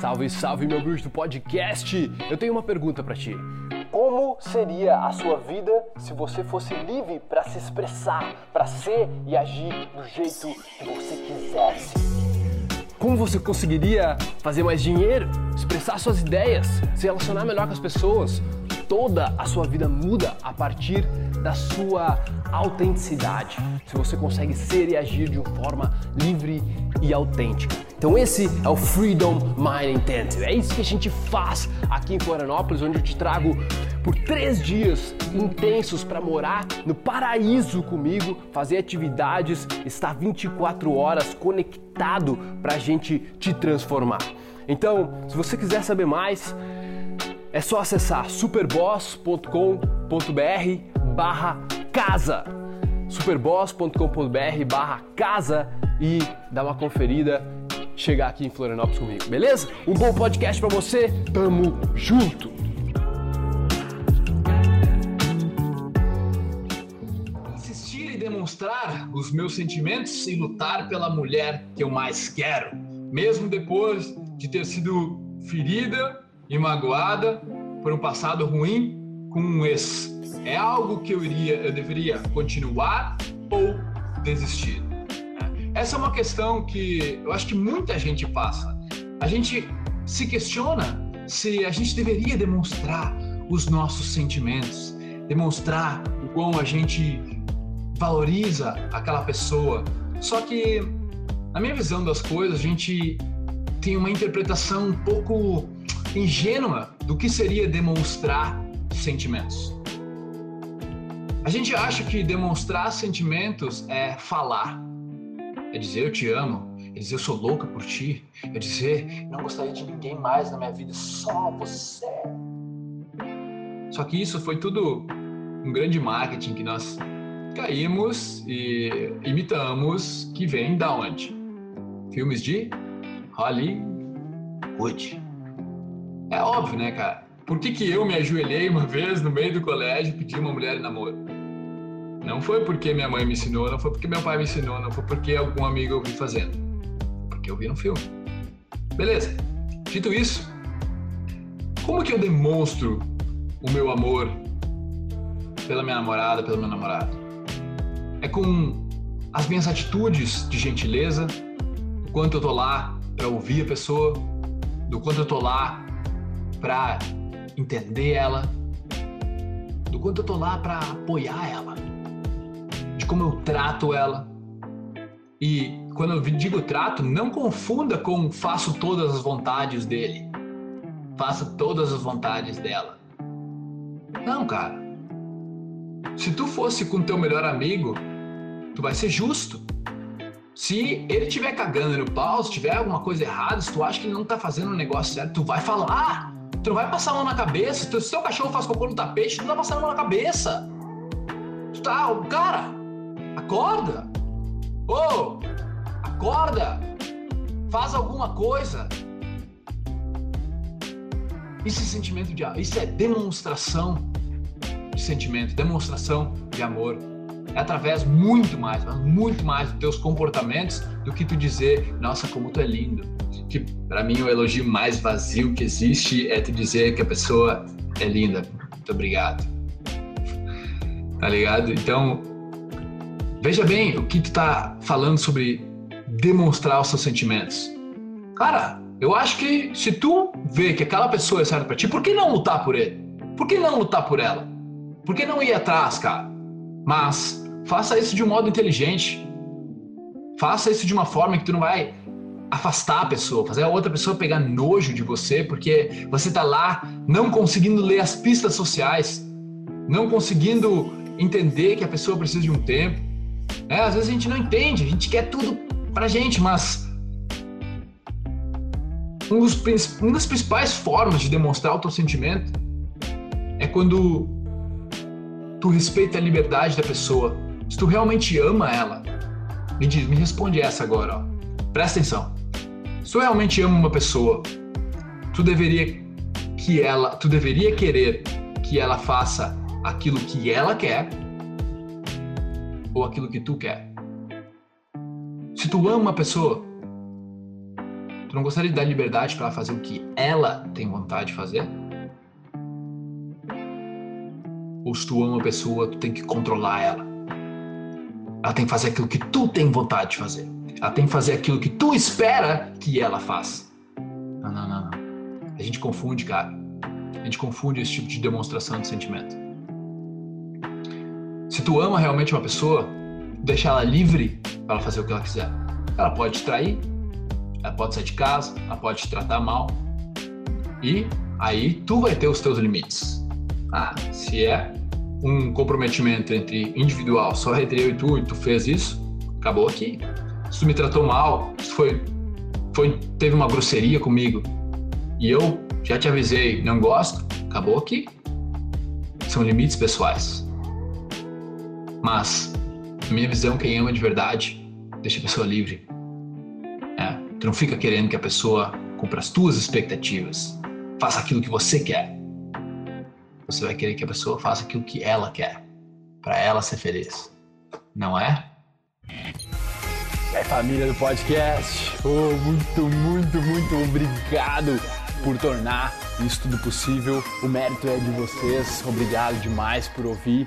Salve, salve, meu bruxo do podcast! Eu tenho uma pergunta para ti. Como seria a sua vida se você fosse livre para se expressar, para ser e agir do jeito que você quisesse? Como você conseguiria fazer mais dinheiro, expressar suas ideias, se relacionar melhor com as pessoas? Toda a sua vida muda a partir da sua autenticidade. Se você consegue ser e agir de uma forma livre e autêntica. Então esse é o Freedom Mind Intensive. É isso que a gente faz aqui em Florianópolis, onde eu te trago por três dias intensos para morar no paraíso comigo, fazer atividades, estar 24 horas conectado para a gente te transformar. Então, se você quiser saber mais, é só acessar superboss.com.br barra casa superboss.com.br barra casa e dar uma conferida, chegar aqui em Florianópolis comigo, beleza? Um bom podcast para você, tamo junto! Insistir e demonstrar os meus sentimentos e lutar pela mulher que eu mais quero, mesmo depois de ter sido ferida e magoada por um passado ruim com um ex. É algo que eu iria, eu deveria continuar ou desistir? Essa é uma questão que eu acho que muita gente passa. A gente se questiona se a gente deveria demonstrar os nossos sentimentos, demonstrar o quão a gente valoriza aquela pessoa. Só que, na minha visão das coisas, a gente tem uma interpretação um pouco ingênua do que seria demonstrar sentimentos. A gente acha que demonstrar sentimentos é falar, é dizer eu te amo, é dizer eu sou louca por ti, é dizer não gostaria de ninguém mais na minha vida, só você. Só que isso foi tudo um grande marketing que nós caímos e imitamos, que vem da onde? Filmes de Hollywood. É óbvio, né, cara? Por que, que eu me ajoelhei uma vez no meio do colégio e pedi uma mulher em namoro? Não foi porque minha mãe me ensinou, não foi porque meu pai me ensinou, não foi porque algum amigo eu vi fazendo. Porque eu vi no filme. Beleza. Dito isso, como que eu demonstro o meu amor pela minha namorada, pelo meu namorado? É com as minhas atitudes de gentileza, do quanto eu tô lá para ouvir a pessoa, do quanto eu tô lá para entender ela, do quanto eu tô lá para apoiar ela de como eu trato ela. E quando eu digo trato, não confunda com faço todas as vontades dele. Faça todas as vontades dela. Não, cara. Se tu fosse com teu melhor amigo, tu vai ser justo. Se ele tiver cagando no pau, se tiver alguma coisa errada, se tu acha que ele não tá fazendo o um negócio certo, tu vai falar. Tu não vai passar a mão na cabeça. Se teu cachorro faz cocô no tapete, tu não vai passar a mão na cabeça. Tu tá, cara, Acorda! Ô! Oh, acorda! Faz alguma coisa! Isso é sentimento de isso é demonstração de sentimento, demonstração de amor. É através muito mais, muito mais dos teus comportamentos do que tu dizer, nossa, como tu é lindo. Que para mim o elogio mais vazio que existe é tu dizer que a pessoa é linda. Muito obrigado. Tá ligado? Então, Veja bem o que tu tá falando sobre demonstrar os seus sentimentos. Cara, eu acho que se tu vê que aquela pessoa é certa para ti, por que não lutar por ele? Por que não lutar por ela? Por que não ir atrás, cara? Mas faça isso de um modo inteligente. Faça isso de uma forma que tu não vai afastar a pessoa, fazer a outra pessoa pegar nojo de você, porque você tá lá não conseguindo ler as pistas sociais, não conseguindo entender que a pessoa precisa de um tempo, é, às vezes a gente não entende, a gente quer tudo pra gente, mas um dos, uma das principais formas de demonstrar o teu sentimento é quando tu respeita a liberdade da pessoa. Se tu realmente ama ela, me diz, me responde essa agora, ó. Presta atenção. Se tu realmente ama uma pessoa, tu deveria que ela, tu deveria querer que ela faça aquilo que ela quer ou aquilo que tu quer. Se tu ama uma pessoa, tu não gostaria de dar liberdade para ela fazer o que ela tem vontade de fazer? Ou se tu ama a pessoa, tu tem que controlar ela. Ela tem que fazer aquilo que tu tem vontade de fazer. Ela tem que fazer aquilo que tu espera que ela faça. Não, não, não. A gente confunde, cara. A gente confunde esse tipo de demonstração de sentimento. Se tu ama realmente uma pessoa, deixa ela livre para ela fazer o que ela quiser. Ela pode te trair, ela pode sair de casa, ela pode te tratar mal. E aí tu vai ter os teus limites. Ah, se é um comprometimento entre individual, só entre eu e tu, e tu fez isso, acabou aqui. Se tu me tratou mal, se foi, foi, teve uma grosseria comigo e eu já te avisei, não gosto, acabou aqui. São limites pessoais. Mas, minha visão, quem ama de verdade, deixa a pessoa livre. É, tu não fica querendo que a pessoa cumpra as tuas expectativas, faça aquilo que você quer. Você vai querer que a pessoa faça aquilo que ela quer, para ela ser feliz. Não é? É família do podcast. Oh, muito, muito, muito obrigado por tornar isso tudo possível. O mérito é de vocês. Obrigado demais por ouvir.